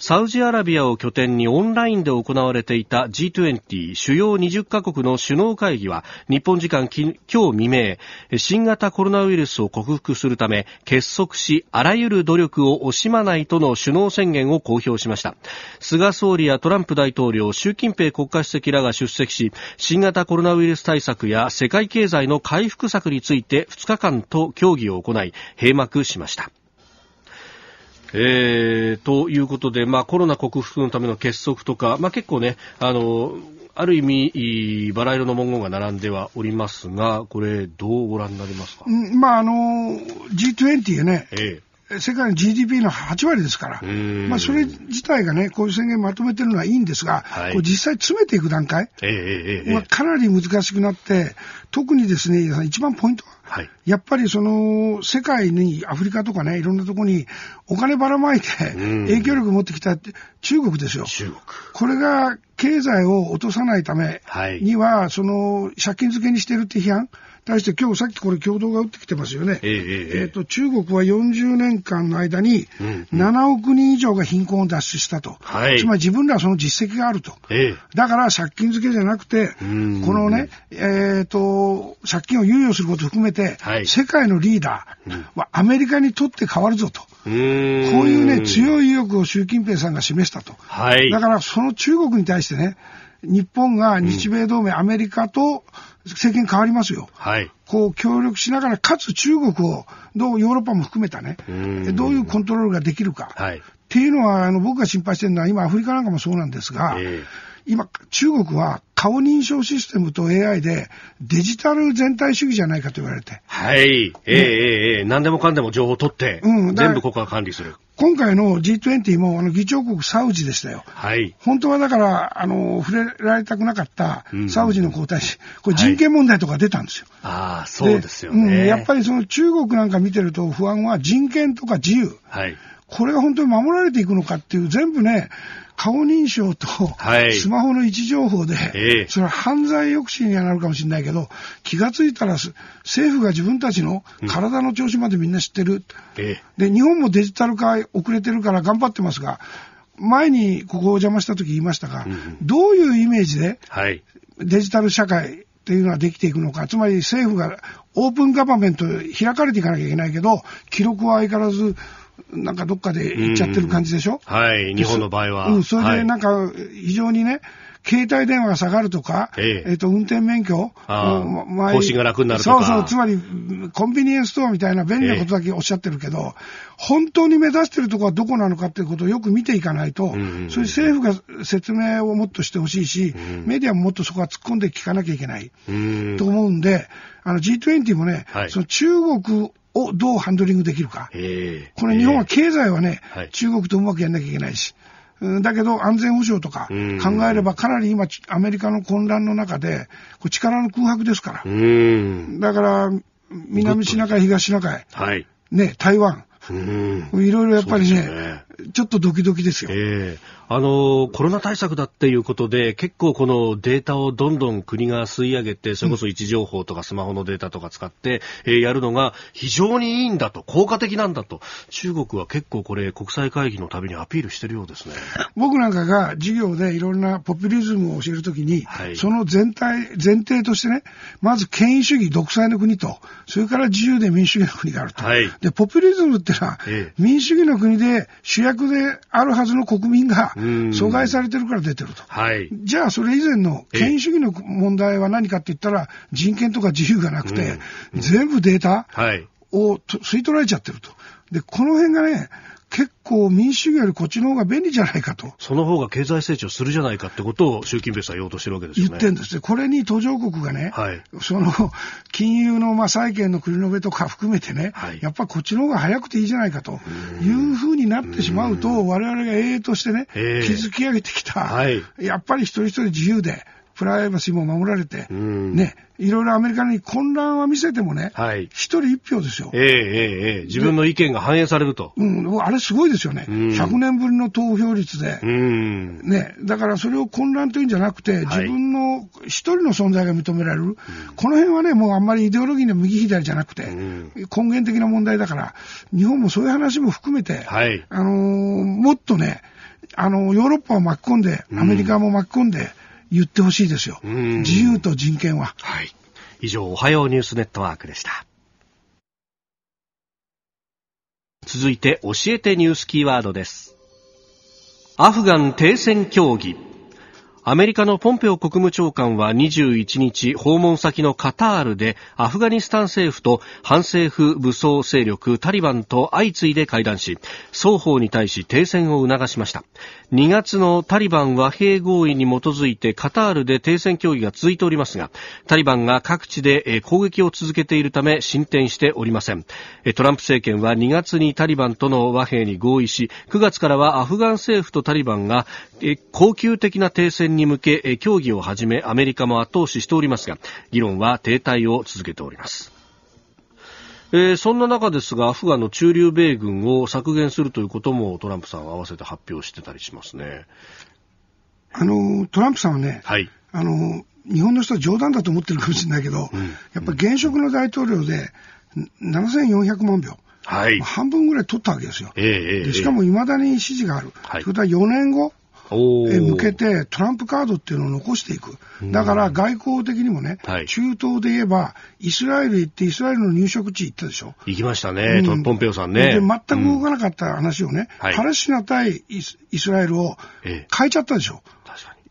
サウジアラビアを拠点にオンラインで行われていた G20 主要20カ国の首脳会議は日本時間今日未明新型コロナウイルスを克服するため結束しあらゆる努力を惜しまないとの首脳宣言を公表しました。菅総理やトランプ大統領習近平国家主席らが出席し新型コロナウイルス対策や世界経済の回復策について2日間と協議を行い閉幕しました。えー、ということで、まあ、コロナ克服のための結束とか、まあ、結構ね、あの、ある意味、バラ色の文言が並んではおりますが、これ、どうご覧になりますか、うん、まあ、あの、G20 ね、ええ世界の GDP の8割ですから、まあ、それ自体がね、こういう宣言まとめてるのはいいんですが、はい、これ実際詰めていく段階、えー、まあ、かなり難しくなって、特にですね、一番ポイントは、はい、やっぱりその世界に、アフリカとかね、いろんなところにお金ばらまいて影響力を持ってきた中国ですよ。中国。これが経済を落とさないためには、はい、その借金付けにしてるって批判、対して今日さっきこれ共同が打ってきてますよね。えー、えー、と中国は40年間の間に7億人以上が貧困を脱出したと。はい、つまり自分らはその実績があると。えー、だから借金付けじゃなくて、このね、えっ、ー、と、借金を猶予することを含めて、はい、世界のリーダーはアメリカにとって変わるぞと。こういうね、強い意欲を習近平さんが示したと。はい、だからその中国に対してね、日本が日米同盟、うん、アメリカと政権変わりますよ。はい。こう協力しながら、かつ中国を、どうヨーロッパも含めたね、どういうコントロールができるか。はい。っていうのは、あの、僕が心配してるのは、今アフリカなんかもそうなんですが、えー、今、中国は顔認証システムと AI でデジタル全体主義じゃないかと言われて。はい。ええええ何でもかんでも情報を取って、うん、全部ここが管理する。今回の G20 もあの議長国サウジでしたよ。はい。本当はだから、あの、触れられたくなかったサウジの皇太子、これ人権問題とか出たんですよ。はい、ああ、そうですよね、うん。やっぱりその中国なんか見てると不安は人権とか自由。はい。これが本当に守られていくのかっていう全部ね、顔認証と、スマホの位置情報で、はいそれは犯罪抑止にはなるかもしれないけど、気がついたら政府が自分たちの体の調子までみんな知ってる。うん、で、日本もデジタル化遅れてるから頑張ってますが、前にここを邪魔した時言いましたが、うん、どういうイメージで、デジタル社会っていうのはできていくのか、つまり政府がオープンガバメント開かれていかなきゃいけないけど、記録は相変わらずなんかどっかで行っちゃってる感じでしょ、うん、はい、日本の場合は。うん、それでなんか非常にね、携帯電話が下がるとか、ええ。えー、と運転免許、更新が楽になるとか。そうそう、つまりコンビニエンスストアみたいな便利なことだけおっしゃってるけど、えー、本当に目指してるところはどこなのかっていうことをよく見ていかないと、うんうんうん、それ政府が説明をもっとしてほしいし、うん、メディアももっとそこは突っ込んで聞かなきゃいけない、うん、と思うんで、あの G20 もね、はい、その中国をどうハンドリングできるか。これ日本は経済はね、中国とうまくやんなきゃいけないし。だけど安全保障とか考えればかなり今アメリカの混乱の中で力の空白ですから。だから南シナ海、東シナ海、はい、ね、台湾、いろいろやっぱりね、ねちょっとドキドキですよ。えーあの、コロナ対策だっていうことで、結構このデータをどんどん国が吸い上げて、それこそ位置情報とかスマホのデータとか使って、えー、やるのが非常にいいんだと、効果的なんだと、中国は結構これ、国際会議のたびにアピールしてるようですね。僕なんかが授業でいろんなポピュリズムを教えるときに、はい、その全体、前提としてね、まず権威主義、独裁の国と、それから自由で民主主義の国があると。はい、で、ポピュリズムってのは、ええ、民主主義の国で主役であるはずの国民が、阻害されてるから出てると。はい。じゃあ、それ以前の権威主義の問題は何かって言ったら、人権とか自由がなくて、全部データを吸い取られちゃってると。で、この辺がね、結構民主主義よりこっちの方が便利じゃないかと。その方が経済成長するじゃないかってことを習近平さん言おうとしてるわけですよね。言ってんですね。これに途上国がね、はい、その金融のまあ債権の繰り延べとか含めてね、はい、やっぱこっちの方が早くていいじゃないかというふうになってしまうと、我々が永遠としてね、築き上げてきた、はい、やっぱり一人一人自由で、プライバシーも守られて、ね、いろいろアメリカに混乱は見せてもね、はい、一人一票ですよ。ええええ自分の意見が反映されると。うん、あれすごいですよね。うん、100年ぶりの投票率で、うん、ね、だからそれを混乱というんじゃなくて、自分の一人の存在が認められる、この辺はね、もうあんまりイデオロギーの右左じゃなくて、根源的な問題だから、日本もそういう話も含めて、はい、あのー、もっとね、あの、ヨーロッパを巻き込んで、アメリカも巻き込んで言ってほしいですよ。自由と人権は。はい。以上、おはようニュースネットワークでした。続いて、教えてニュースキーワードです。アフガン停戦協議。アメリカのポンペオ国務長官は21日訪問先のカタールでアフガニスタン政府と反政府武装勢力タリバンと相次いで会談し双方に対し停戦を促しました2月のタリバン和平合意に基づいてカタールで停戦協議が続いておりますがタリバンが各地で攻撃を続けているため進展しておりません。トランプ政権は2月にタリバンとの和平に合意し9月からはアフガン政府とタリバンが恒久的な停戦に向け協議を始めアメリカも後押ししておりますが議論は停滞を続けております。えー、そんな中ですが、アフガンの駐留米軍を削減するということもトランプさんは合わせて発表してたりしますね。あの、トランプさんはね、はい、あの、日本の人は冗談だと思ってるかもしれないけど、うん、やっぱり現職の大統領で7400万票。はい、半分ぐらい取ったわけですよ。えー、でしかもいまだに支持がある。はい、ということは4年後、へ向けてトランプカードっていうのを残していく。だから外交的にもね、はい、中東で言えば、イスラエル行ってイスラエルの入植地行ったでしょ。行きましたね、うん、ポンペオさんね。で、全く動かなかった話をね、うん、パレスチナ対イスラエルを変えちゃったでしょ。ええ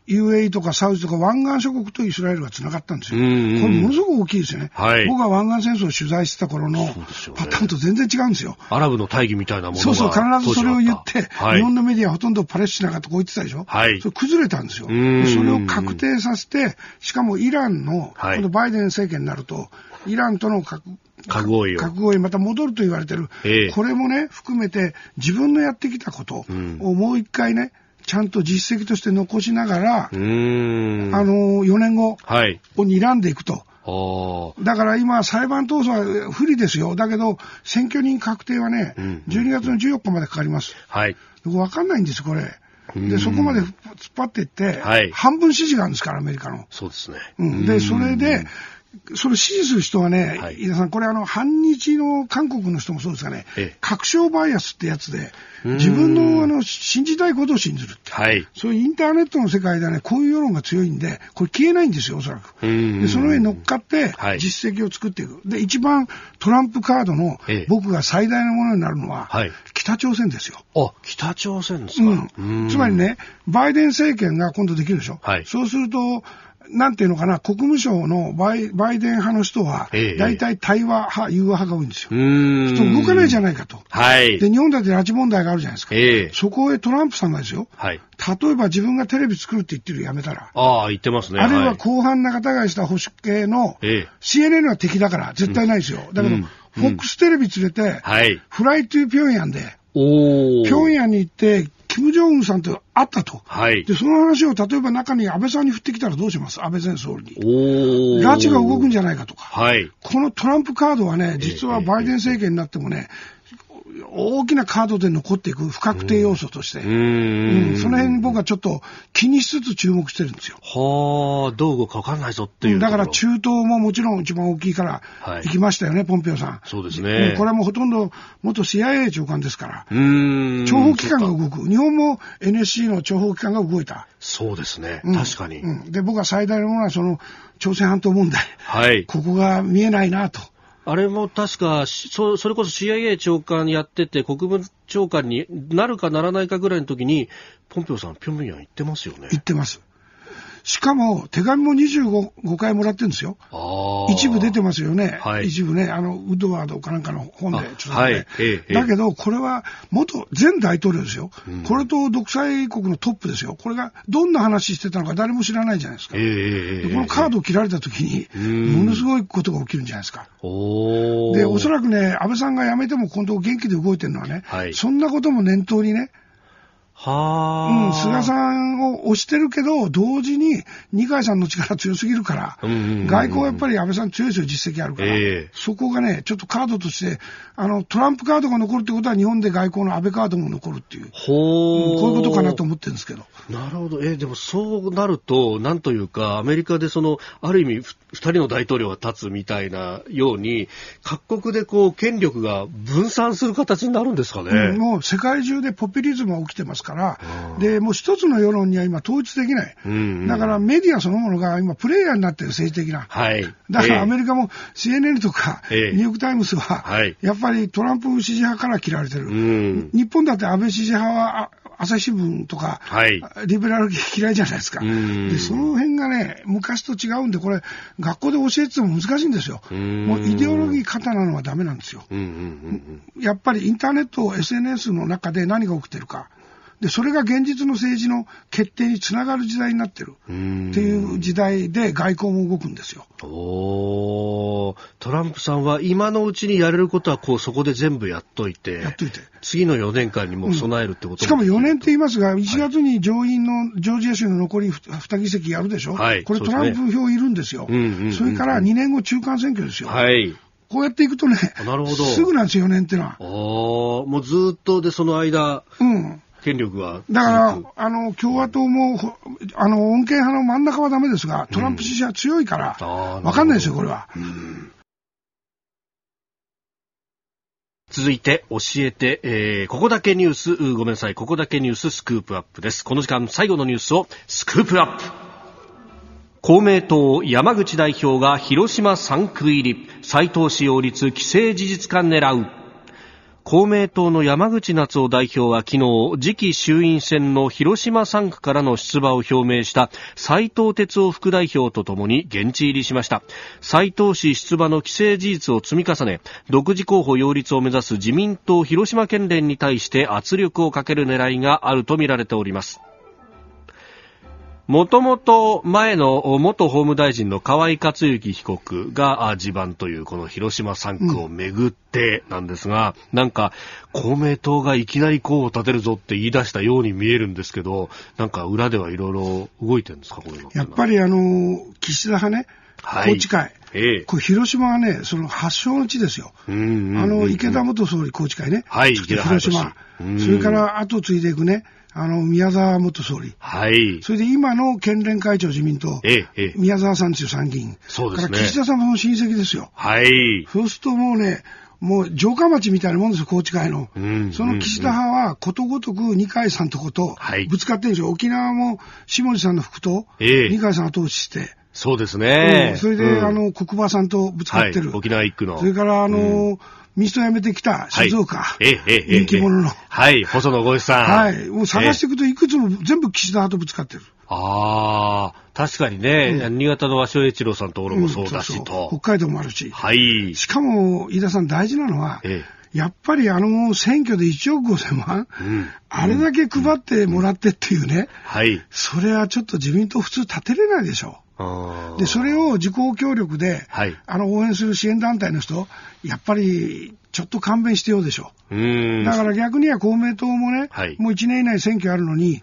UAE とかサウジとか湾岸諸国とイスラエルが繋がったんですよ。これものすごく大きいですよね。はい、僕が湾岸戦争を取材してた頃のパターンと全然違うんですよ。アラブの大義みたいなものそうそう、必ずそれを言って、はい、日本のメディアほとんどパレスチナがとこう言ってたでしょ。はい。それ崩れたんですよ。それを確定させて、しかもイランの、はい、このバイデン政権になると、イランとの核核合意を。核合意また戻ると言われてる、ええ、これもね、含めて自分のやってきたことをもう一回ね、ちゃんと実績として残しながら、あの、4年後を睨んでいくと。はい、だから今、裁判闘争は不利ですよ。だけど、選挙人確定はね、12月の14日までかかります。はい。わかんないんです、これ。で、そこまで突っ張っていって、はい、半分支持があるんですから、アメリカの。そうですね。うん。で、それで、それ支持する人はね、はい、井田さん、これあの、反日の韓国の人もそうですがね、確証バイアスってやつで、自分のあの信じたいことを信じるって、はい、そういうインターネットの世界ではね、こういう世論が強いんで、これ消えないんですよ、おそらく。でその上に乗っかって、実績を作っていく。で、一番トランプカードの僕が最大のものになるのは、北朝鮮ですよ。あ、北朝鮮ですか。うん。つまりね、バイデン政権が今度できるでしょ。はい、そうすると、なんていうのかな、国務省のバイバイデン派の人は、大体対話派、融和派が多いんですよ。動かないじゃないかと。はい。で、日本だって拉致問題があるじゃないですか。えー、そこへトランプさんがですよ。はい。例えば自分がテレビ作るって言ってるやめたら。ああ、言ってますね。あるいは広範仲違いした保守系の、えー、CNN は敵だから絶対ないですよ。だけど、うん、フォックステレビ連れて、はい。フライトゥーピョンヤンで、おピョンヤンに行って、金正恩さんと会ったと。はい。で、その話を例えば中に安倍さんに振ってきたらどうします？安倍前総理に。お拉致が動くんじゃないかとか。はい。このトランプカードはね、実はバイデン政権になってもね、大きなカードで残っていく不確定要素として、うん、うん、その辺僕はちょっと気にしつつ注目してるんですよ。はあ、どう動くか分かんないぞっていう。だから中東ももちろん一番大きいから行きましたよね、はい、ポンペオさん。そうですね。これはもうほとんど元 CIA 長官ですから、うん諜報機関が動く。日本も NSC の諜報機関が動いた。そうですね、うん、確かに、うん。で、僕は最大のものはその朝鮮半島問題。はい。ここが見えないなと。あれも確かそ、それこそ CIA 長官やってて、国務長官になるかならないかぐらいの時に、ポンペオさん、ピョンヤン行ってますよね。行ってます。しかも、手紙も25回もらってるんですよ。一部出てますよね。はい、一部ね、あの、ウッドワードかなんかの本で、ちょっとね、はい。ええ、だけど、これは、元前大統領ですよ、うん、これと独裁国のトップですよ。これが、どんな話してたのか誰も知らないじゃないですか。え、でこのカードを切られた時に、ものすごいことが起きるんじゃないですか。で、おそらくね、安倍さんが辞めても今度元気で動いてるのはね、はい、そんなことも念頭にね、はあ、うん、菅さんを推してるけど、同時に二階さんの力強すぎるから、うんうんうんうん、外交はやっぱり安倍さん強いですよ、実績あるから、えー、そこがね、ちょっとカードとして、あの、トランプカードが残るってことは日本で外交の安倍カードも残るっていう、ほうん、こういうことかなと思ってるんですけど。なるほど。えー、でもそうなると、なんというか、アメリカでその、ある意味、二人の大統領が立つみたいなように、各国でこう、権力が分散する形になるんですかね。うん、もう世界中でポピュリズムが起きてますから、で、もう一つの世論には今統一できない。だからメディアそのものが今プレイヤーになってる政治的な。はい。だからアメリカも CNN とか、ニューヨークタイムズは、やっぱりトランプ支持派から切られてる。日本だって安倍支持派は朝日新聞とか、はい、リベラル系嫌いじゃないですか。で、その辺がね、昔と違うんで、これ、学校で教えてても難しいんですよ。もうイデオロギー型なのはダメなんですよ。やっぱりインターネット、SNS の中で何が起きてるか。で、それが現実の政治の決定につながる時代になってる。っていう時代で外交も動くんですよ。おトランプさんは今のうちにやれることはこうそこで全部やっといて、やっといて。次の4年間にも備えるってこと、うん、しかも4年って言いますが、1月に上院のジョージア州の残り 2, 議席やるでしょ、はい、これトランプ票いるんですよ、それから2年後中間選挙ですよ。はい。こうやっていくとね、なるほど。すぐなんですよ、4年ってのは。あもうずっとで、その間、うん、権力は。だから、あの、共和党も、あの、穏健派の真ん中はダメですが、トランプ支持は強いから、わ、うん、かんないですよ、これは。うん続いて教えて、えー、ここだけニュース、ごめんなさい、ここだけニューススクープアップです。この時間最後のニュースをスクープアップ。公明党山口代表が広島3区入り、斉藤使用率規制事実化狙う。公明党の山口夏夫代表は昨日、次期衆院選の広島3区からの出馬を表明した斉藤哲夫副代表とともに現地入りしました。斉藤氏出馬の既成事実を積み重ね、独自候補擁立を目指す自民党広島県連に対して圧力をかける狙いがあるとみられております。もともと前の元法務大臣の河井克行被告が地盤というこの広島3区をめぐってなんですが、うん、なんか公明党がいきなり候補を立てるぞって言い出したように見えるんですけど、なんか裏ではいろいいろ動いてるんですか、これやっぱりあの、岸田派ね、はい、宏池会。ええ、これ広島はね、その発祥の地ですよ。あの、池田元総理宏池会ね。はい、広島。それから後継いでいくね、あの、宮沢元総理。はい。それで今の県連会長自民党。ええ、宮沢さんという参議院。そうですね。から岸田さんの親戚ですよ。はい。そうするともうね、もう城下町みたいなもんですよ、高知会の。うん、その岸田派はことごとく二階さんとことぶつかってるんですよ。沖縄も下地さんの副と二階さんが統治して。そうですね。うん、それで、あの、国馬さんとぶつかってる。はい、沖縄一区の。それから、あの、ミスト辞めてきた静岡、はい、ええ人気者の、はい、細野豪一さん。はい、もう探していくといくつも全部岸田派とぶつかってる。ああ、確かにね、うん、新潟の鷲尾一郎さんと俺もそうだしと、うん、そうそう。北海道もあるし。はい。しかも、飯田さん大事なのは、ええ。やっぱりあの選挙で1億5000万、うん、あれだけ配ってもらってっていうね、うん、はい。それはちょっと自民党普通立てれないでしょ。で、それを自公協力で、はい、あの応援する支援団体の人、やっぱりちょっと勘弁してようでしょ。う。だから逆には公明党もね、はい、もう1年以内選挙あるのに、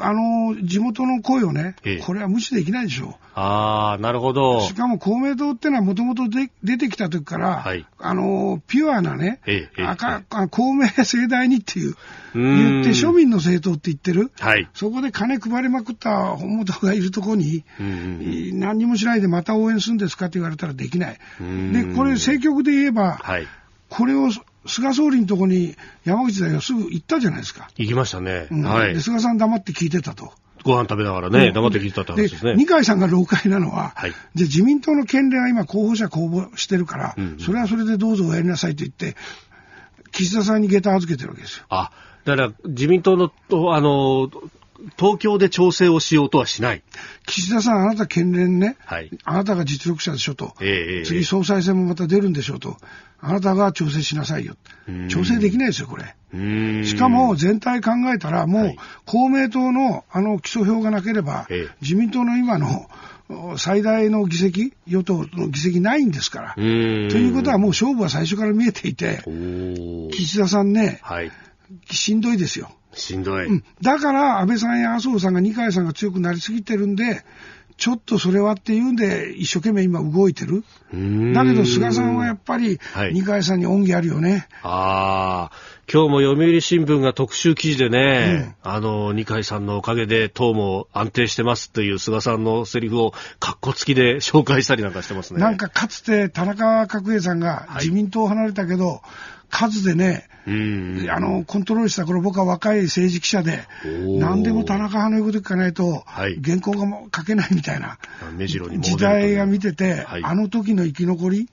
あの、地元の声をね、これは無視できないでしょう。ああ、なるほど。しかも公明党ってのはもともと出てきた時から、はい、あの、ピュアなね、赤公明盛大にっていう、言って庶民の政党って言ってる、はい、そこで金配りまくった本元がいるところに、何にもしないでまた応援するんですかって言われたらできない。で、これ政局で言えば、はい、これを菅総理のところに山口代表すぐ行ったじゃないですか。行きましたね。うん、はい。菅さん黙って聞いてたと。ご飯食べながらね、黙って聞いたって話ですね。二階さんが老解なのは、はい、で自民党の県連は今候補者公募してるから、うんうん、それはそれでどうぞおやりなさいと言って、岸田さんに下駄預けてるわけですよ。あ、だから自民党の、あの、東京で調整をしようとはしない。岸田さん、あなた県連ね、はい、あなたが実力者でしょと、えー、次総裁選もまた出るんでしょうと、あなたが調整しなさいよ。調整できないですよ、これ。しかも全体考えたら、もう公明党のあの基礎票がなければ、自民党の今の最大の議席、与党の議席ないんですから。ということはもう勝負は最初から見えていて、岸田さんね、はい、しんどいですよ。しんどい。うん、だから安倍さんや麻生さんが二階さんが強くなりすぎてるんで、ちょっとそれはっていうんで、一生懸命今動いてる。だけど菅さんはやっぱり、二階さんに恩義あるよね。ああ、今日も読売新聞が特集記事でね、うん、あの、二階さんのおかげで党も安定してますという菅さんのセリフをカッコつきで紹介したりなんかしてますね。なんかかつて田中角栄さんが自民党を離れたけど、はい数でね、あの、コントロールした頃僕は若い政治記者で、何でも田中派の言うこと聞かないと、原稿が書けないみたいな、時代が見てて、はい、あの時の生き残り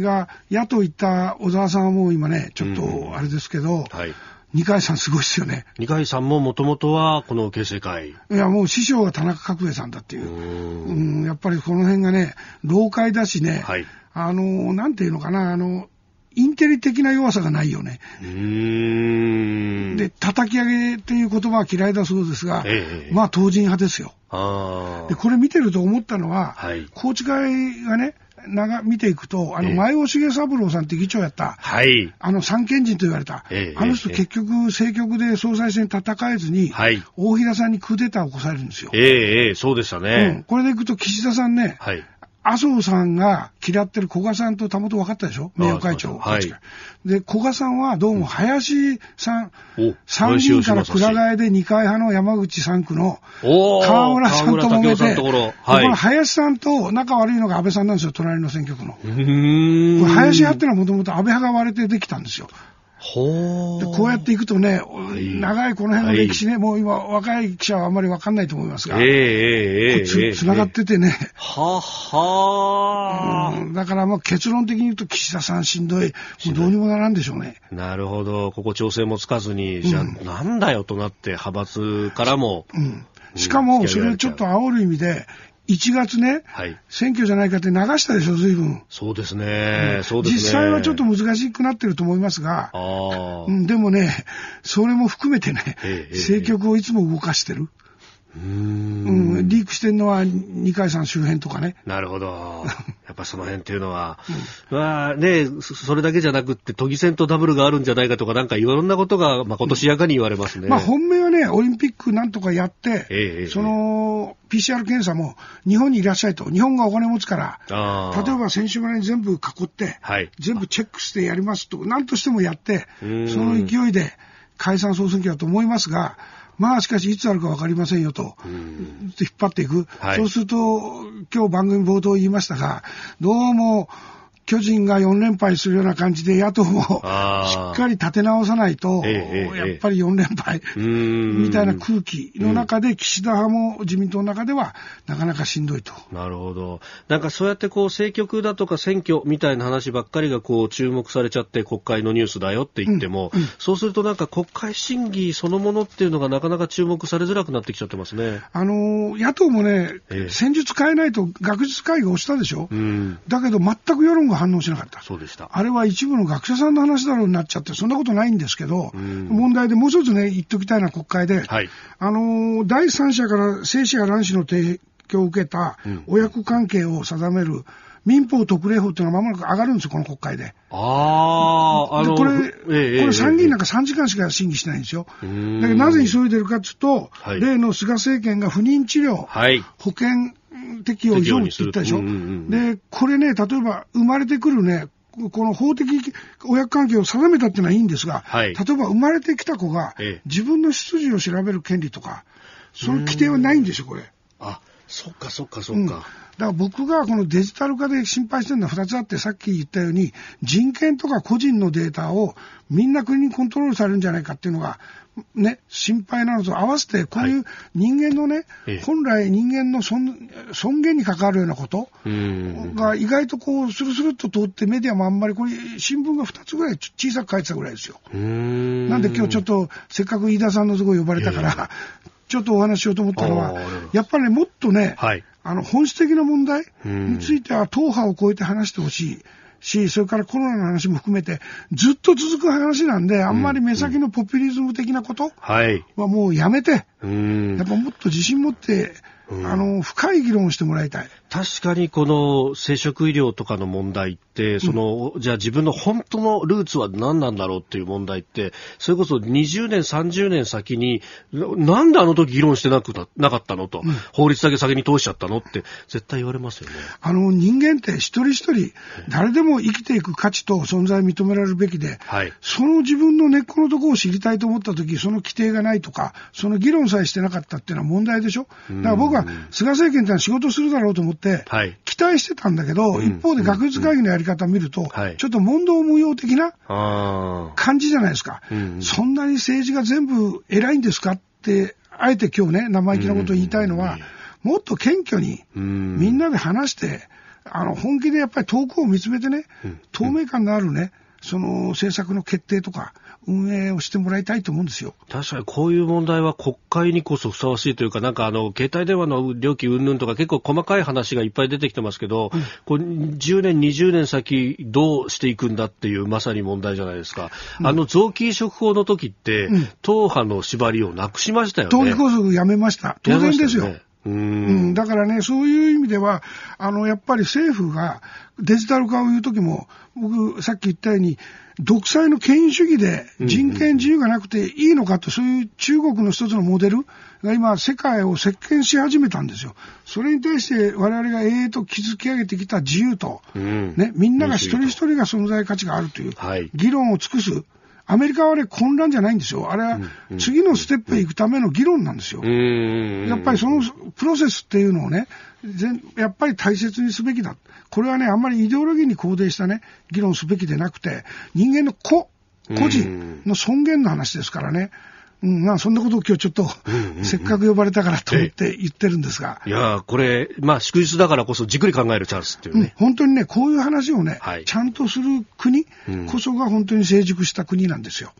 が、野党行った小沢さんはもう今ね、ちょっとあれですけど、はい。二階さんすごいっすよね。二階さんももともとはこの形成会。いや、もう師匠は田中角栄さんだっていう。うん、やっぱりこの辺がね、老会だしね、はい、あの、なんていうのかな、あの、インテリ的な弱さがないよね。で、叩き上げっていう言葉は嫌いだそうですが、ええ、まあ当人派ですよ。で、これ見てると思ったのは、はい、宏池会がね、長見ていくと、あの、前尾重三郎さんって議長やった、はい、あの、三賢人と言われた、えあの人結局政局で総裁選戦えずに、はい、大平さんにクーデターを起こされるんですよ。ええそうでしたね。うん、これでいくと岸田さんね、はい、麻生さんが嫌ってる古賀さんとたもと分かったでしょ？名誉会長。はい。で、古賀さんはどうも林さん、うん、参議院から倉替えで二階派の山口3区の河村さんと揉めて、この林さんと仲悪いのが安倍さんなんですよ、隣の選挙区の。林派っていうのはもともと安倍派が割れてできたんですよ。ほでこうやっていくとね、はい、長いこの辺の歴史ね、はい、もう今、若い記者はあんまり分かんないと思いますが、えー、えー、つつながっててね、はは、うん、だからもう結論的に言うと、岸田さんしんどい、もうどうにもならんでしょうね。なるほど、ここ調整もつかずに、じゃあ、なんだよとなって、派閥からも。うん。しかも、それをちょっと煽る意味で、1月ね、はい、選挙じゃないかって流したでしょ、ずいぶん。そうですね、うん、そうですね。実際はちょっと難しくなってると思いますが、うん、でもね、それも含めてね、政局をいつも動かしてる。うん、リークしてるのは二階さん周辺とかね。なるほど。やっぱその辺っていうのは、うん、まあね、それだけじゃなくって、都議選とダブルがあるんじゃないかとか、なんかいろんなことが、まあ、今年やかに言われますね。まあ本命オリンピックなんとかやって、えー、その、PCR 検査も日本にいらっしゃいと、日本がお金持つから、例えば選手村に全部囲って、はい、全部チェックしてやりますと、なんとしてもやって、その勢いで解散総選挙だと思いますが、まあしかしいつあるか分かりませんよと、引っ張っていく、はい、そうすると、今日番組冒頭言いましたが、どうも巨人が4連敗するような感じで野党もしっかり立て直さないと、やっぱり4連敗みたいな空気の中で、岸田派も自民党の中ではなかなかしんどいと。なるほど。なんかそうやってこう政局だとか選挙みたいな話ばっかりがこう注目されちゃって国会のニュースだよって言っても、うんうん、そうするとなんか国会審議そのものっていうのがなかなか注目されづらくなってきちゃってますね。あの野党もね、戦術変えないと学術会議をしたでしょ。うん、だけど全く世論が反応しなかった。そうでした。あれは一部の学者さんの話だろうになっちゃって、そんなことないんですけど、問題でもう一つね、言っときたいな国会で、はい、あの、第三者から精子や卵子の提供を受けた親子関係を定める、民法特例法っていうのがまもなく上がるんですよ、この国会で。ああ、あのこれ、ええ、これ参議院なんか3時間しか審議してないんですよ。だけどなぜ急いでるかというと、はい、例の菅政権が不妊治療、はい、保険適用以上って言ったでしょ。うんうんうん、で、これね、例えば生まれてくるね、この法的親子関係を定めたっていうのはいいんですが、はい、例えば生まれてきた子が自分の出自を調べる権利とか、その規定はないんですよ、これ。あ、そっかそっかそっか。うん、だから僕がこのデジタル化で心配してるのは2つあって、さっき言ったように、人権とか個人のデータをみんな国にコントロールされるんじゃないかっていうのが、ね、心配なのと合わせて、こういう人間のね、はい、本来人間の尊尊厳に関わるようなことが意外とこう、スルスルっと通ってメディアもあんまり、これ、新聞が2つぐらい小さく書いてたぐらいですよ。なんで今日ちょっと、せっかく飯田さんのとこ呼ばれたから、ちょっとお話しようと思ったのは、やっぱり、ね、もっとね、はい、あの本質的な問題については党派を超えて話してほしい。し、それからコロナの話も含めて、ずっと続く話なんで、あんまり目先のポピュリズム的なことはもうやめて、やっぱもっと自信持って、あの、深い議論をしてもらいたい。確かにこの生殖医療とかの問題って、その、うん、じゃあ自分の本当のルーツは何なんだろうっていう問題って、それこそ20年、30年先に、なんであの時議論してなくなかったのと、うん、法律だけ先に通しちゃったのって絶対言われますよね。あの、人間って一人一人、誰でも生きていく価値と存在を認められるべきで、はい、その自分の根っこのところを知りたいと思った時、その規定がないとか、その議論さえしてなかったっていうのは問題でしょ？だから僕は菅政権ってのは仕事するだろうと思って、期待してたんだけど、一方で学術会議のやり方を見ると、ちょっと問答無用的な感じじゃないですか。そんなに政治が全部偉いんですかって、あえて今日ね、生意気なことを言いたいのは、もっと謙虚に、みんなで話して、あの、本気でやっぱり遠くを見つめてね、透明感のあるね、その政策の決定とか、運営をしてもらいたいと思うんですよ。確かにこういう問題は国会にこそふさわしいというか、なんかあの、携帯電話の料金云々とか結構細かい話がいっぱい出てきてますけど、うん、こう10年、20年先どうしていくんだっていうまさに問題じゃないですか。うん、あの、臓器移植法の時って、うん、党派の縛りをなくしましたよね。党議拘束やめました。当然ですよ。うん、だからね、そういう意味では、あの、やっぱり政府がデジタル化を言うときも、僕、さっき言ったように、独裁の権威主義で人権自由がなくていいのかと、そういう中国の一つのモデルが今、世界を席巻し始めたんですよ。それに対して我々が永遠と築き上げてきた自由と、ね、みんなが一人一人が存在価値があるという議論を尽くす。アメリカはね、混乱じゃないんですよ。あれは次のステップへ行くための議論なんですよ。やっぱりそのプロセスっていうのをね、やっぱり大切にすべきだ。これはね、あんまりイデオロギーに肯定したね、議論すべきでなくて、人間の個、個人の尊厳の話ですからね。うん、まあそんなことを今日ちょっと、せっかく呼ばれたからと思って言ってるんですが。いやこれ、まあ祝日だからこそじっくり考えるチャンスっていうね。うん、本当にね、こういう話をね、はい、ちゃんとする国こそが本当に成熟した国なんですよ。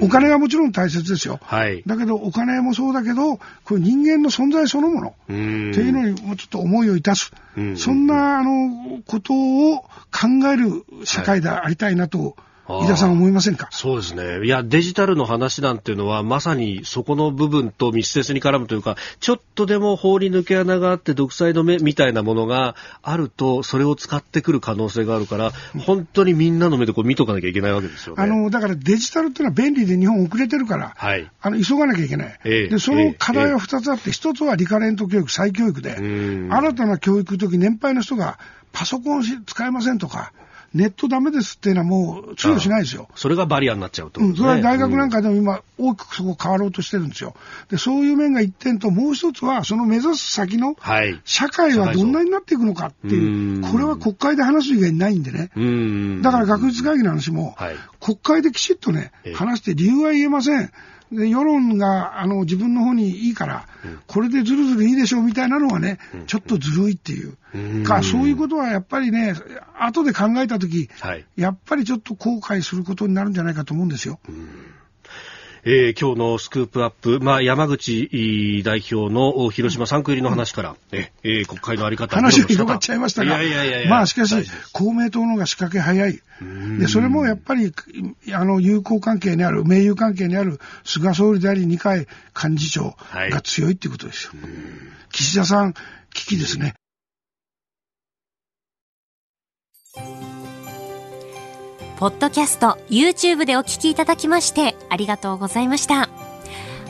お金はもちろん大切ですよ。はい、だけどお金もそうだけど、これ人間の存在そのものっていうのにもうちょっと思いをいたす。そんな、あの、ことを考える社会でありたいなと、井田さん思いませんか？そうですね。いや、デジタルの話なんていうのは、まさにそこの部分と密接に絡むというか、ちょっとでも法に抜け穴があって独裁の目みたいなものがあると、それを使ってくる可能性があるから、本当にみんなの目でこう見とかなきゃいけないわけですよね。あの、だからデジタルっていうのは便利で日本遅れてるから、はい、あの、急がなきゃいけない。えー、で、その課題は2つあって、1つはリカレント教育、再教育で、新たな教育の時、年配の人がパソコン使えませんとか、ネットダメですっていうのはもう通用しないですよ。それがバリアになっちゃうと、うん、それは大学なんかでも今、大きくそこ変わろうとしてるんですよ。で、そういう面が一点と、もう一つは、その目指す先の、社会はどんなになっていくのかっていう、これは国会で話す以外にないんでね。だから学術会議の話も、国会できちっとね、話して理由は言えません。で世論があの自分の方にいいから、うん、これでずるずるいいでしょうみたいなのはね、うん、ちょっとずるいっていう、うん、かそういうことはやっぱりね、後で考えたとき、はい、やっぱりちょっと後悔することになるんじゃないかと思うんですよ。えー、今日のスクープアップ、まあ、山口代表の広島3区入りの話から、うん、えー、国会のあり方話が広がっちゃいましたが、いやいやいやまあしかし、公明党の方が仕掛け早い。で、それもやっぱり、あの、友好関係にある、盟友関係にある菅総理であり二階幹事長が強いっていうことですよ。はい、岸田さん、危機ですね。ポッドキャスト、YouTube でお聞きいただきましてありがとうございました。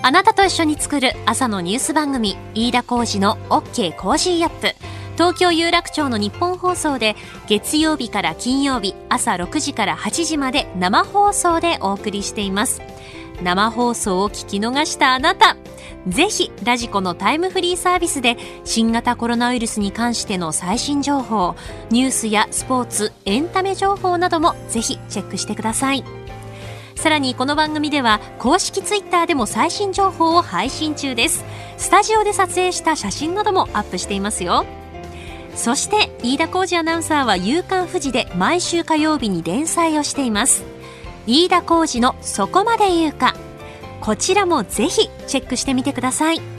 あなたと一緒に作る朝のニュース番組、飯田浩司の OK Cozy up。東京有楽町の日本放送で月曜日から金曜日朝6時から8時まで生放送でお送りしています。生放送を聞き逃したあなた、ぜひラジコのタイムフリーサービスで新型コロナウイルスに関しての最新情報、ニュースやスポーツ、エンタメ情報などもぜひチェックしてください。さらにこの番組では公式ツイッターでも最新情報を配信中です。スタジオで撮影した写真などもアップしていますよ。そして飯田浩二アナウンサーは夕刊富士で毎週火曜日に連載をしています。飯田浩二のそこまで言うか。こちらもぜひチェックしてみてください。